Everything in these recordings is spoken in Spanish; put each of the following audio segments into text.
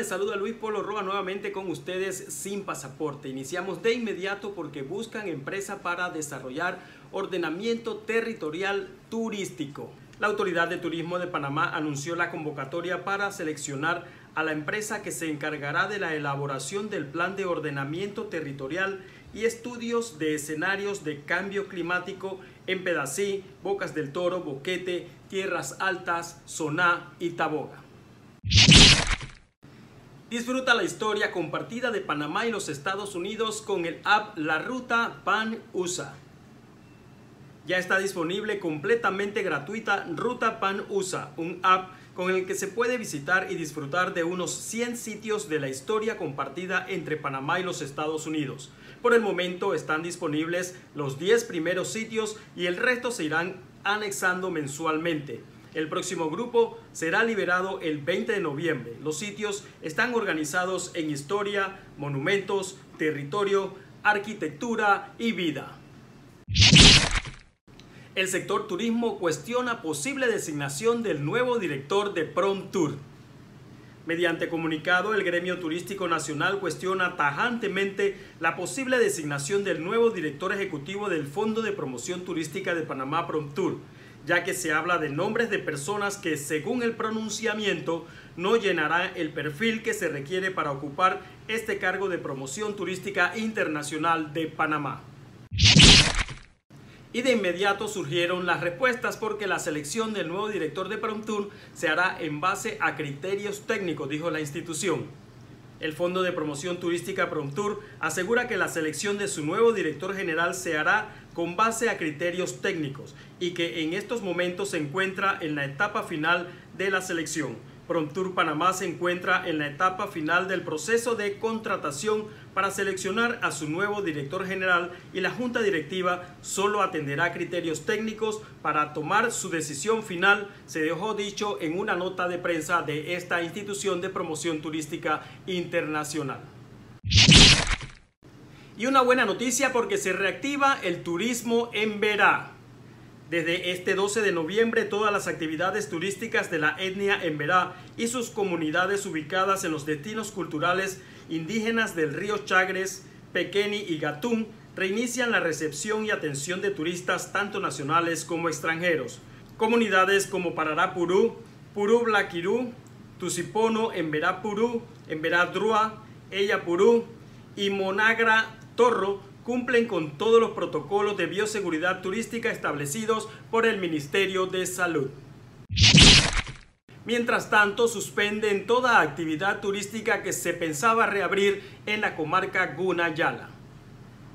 Les saluda Luis Polo Roa nuevamente con ustedes sin pasaporte. Iniciamos de inmediato porque buscan empresa para desarrollar ordenamiento territorial turístico. La Autoridad de Turismo de Panamá anunció la convocatoria para seleccionar a la empresa que se encargará de la elaboración del plan de ordenamiento territorial y estudios de escenarios de cambio climático en Pedací, Bocas del Toro, Boquete, Tierras Altas, Soná y Taboga. Disfruta la historia compartida de Panamá y los Estados Unidos con el app La Ruta Pan USA. Ya está disponible completamente gratuita Ruta Pan USA, un app con el que se puede visitar y disfrutar de unos 100 sitios de la historia compartida entre Panamá y los Estados Unidos. Por el momento están disponibles los 10 primeros sitios y el resto se irán anexando mensualmente. El próximo grupo será liberado el 20 de noviembre. Los sitios están organizados en historia, monumentos, territorio, arquitectura y vida. El sector turismo cuestiona posible designación del nuevo director de Prom Tour. Mediante comunicado, el Gremio Turístico Nacional cuestiona tajantemente la posible designación del nuevo director ejecutivo del Fondo de Promoción Turística de Panamá Prom Tour ya que se habla de nombres de personas que según el pronunciamiento no llenarán el perfil que se requiere para ocupar este cargo de promoción turística internacional de Panamá. Y de inmediato surgieron las respuestas porque la selección del nuevo director de Tour se hará en base a criterios técnicos, dijo la institución. El Fondo de Promoción Turística Tour asegura que la selección de su nuevo director general se hará con base a criterios técnicos y que en estos momentos se encuentra en la etapa final de la selección. Promptur Panamá se encuentra en la etapa final del proceso de contratación para seleccionar a su nuevo director general y la junta directiva solo atenderá criterios técnicos para tomar su decisión final, se dejó dicho en una nota de prensa de esta institución de promoción turística internacional. Y una buena noticia porque se reactiva el turismo en Verá. Desde este 12 de noviembre, todas las actividades turísticas de la etnia en Verá y sus comunidades ubicadas en los destinos culturales indígenas del río Chagres, Pequeni y Gatún reinician la recepción y atención de turistas tanto nacionales como extranjeros. Comunidades como Parará Purú, Blaquirú, Tusipono, Emberá Purú, Emberá Drua, Ella Purú y Monagra Torro cumplen con todos los protocolos de bioseguridad turística establecidos por el Ministerio de Salud. Mientras tanto, suspenden toda actividad turística que se pensaba reabrir en la comarca Gunayala.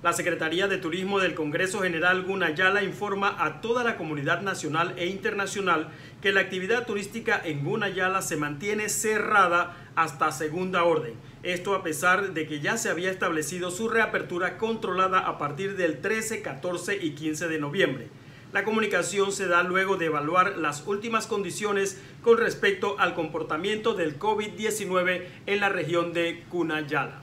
La Secretaría de Turismo del Congreso General Gunayala informa a toda la comunidad nacional e internacional que la actividad turística en Gunayala se mantiene cerrada hasta segunda orden. Esto a pesar de que ya se había establecido su reapertura controlada a partir del 13, 14 y 15 de noviembre. La comunicación se da luego de evaluar las últimas condiciones con respecto al comportamiento del COVID-19 en la región de Cunayala.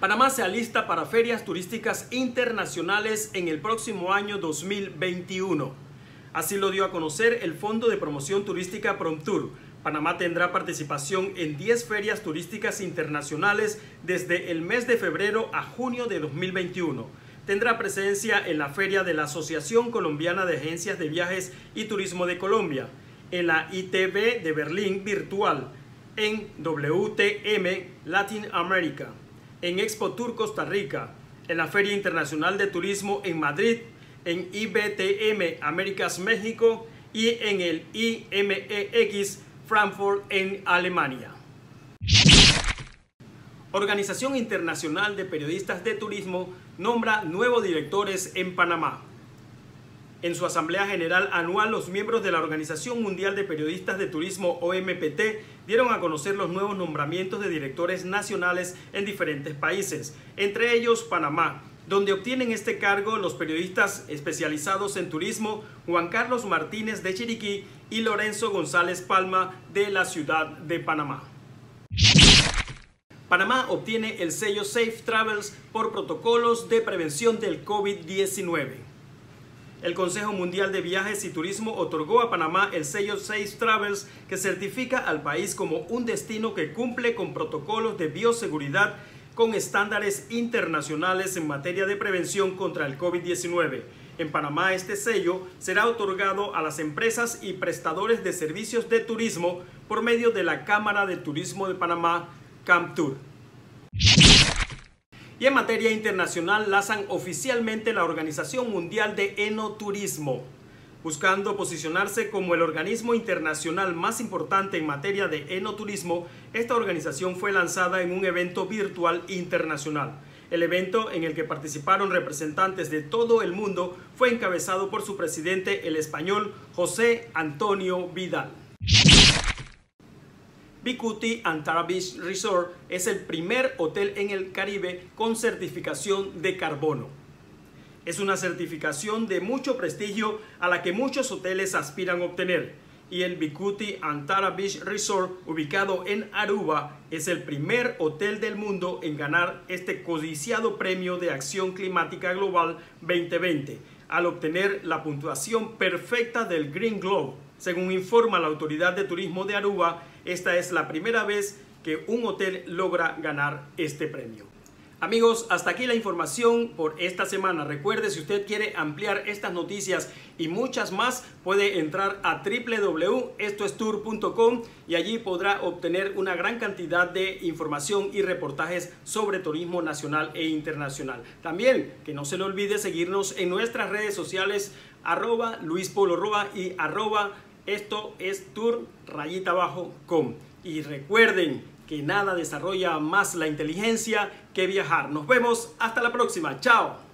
Panamá se alista para ferias turísticas internacionales en el próximo año 2021. Así lo dio a conocer el Fondo de Promoción Turística Promtour. Panamá tendrá participación en 10 ferias turísticas internacionales desde el mes de febrero a junio de 2021. Tendrá presencia en la feria de la Asociación Colombiana de Agencias de Viajes y Turismo de Colombia, en la ITV de Berlín virtual, en WTM Latin America en Expo Tour Costa Rica, en la Feria Internacional de Turismo en Madrid, en IBTM Américas México y en el IMEX Frankfurt en Alemania. Organización Internacional de Periodistas de Turismo nombra nuevos directores en Panamá. En su Asamblea General Anual, los miembros de la Organización Mundial de Periodistas de Turismo OMPT dieron a conocer los nuevos nombramientos de directores nacionales en diferentes países, entre ellos Panamá, donde obtienen este cargo los periodistas especializados en turismo Juan Carlos Martínez de Chiriquí y Lorenzo González Palma de la ciudad de Panamá. Panamá obtiene el sello Safe Travels por protocolos de prevención del COVID-19. El Consejo Mundial de Viajes y Turismo otorgó a Panamá el sello Safe Travels que certifica al país como un destino que cumple con protocolos de bioseguridad con estándares internacionales en materia de prevención contra el COVID-19. En Panamá este sello será otorgado a las empresas y prestadores de servicios de turismo por medio de la Cámara de Turismo de Panamá, CAMTUR. Y en materia internacional lanzan oficialmente la Organización Mundial de Enoturismo, buscando posicionarse como el organismo internacional más importante en materia de enoturismo. Esta organización fue lanzada en un evento virtual internacional. El evento en el que participaron representantes de todo el mundo fue encabezado por su presidente, el español José Antonio Vidal. Bikuti Antara Beach Resort es el primer hotel en el Caribe con certificación de carbono. Es una certificación de mucho prestigio a la que muchos hoteles aspiran obtener y el Bikuti Antara Beach Resort, ubicado en Aruba, es el primer hotel del mundo en ganar este codiciado premio de acción climática global 2020, al obtener la puntuación perfecta del Green Globe. Según informa la Autoridad de Turismo de Aruba, esta es la primera vez que un hotel logra ganar este premio. Amigos, hasta aquí la información por esta semana. Recuerde, si usted quiere ampliar estas noticias y muchas más, puede entrar a www.estoestour.com y allí podrá obtener una gran cantidad de información y reportajes sobre turismo nacional e internacional. También, que no se le olvide seguirnos en nuestras redes sociales, arroba Luis Polo y arroba esto es rayita abajo com. Y recuerden que nada desarrolla más la inteligencia que viajar. Nos vemos hasta la próxima. Chao.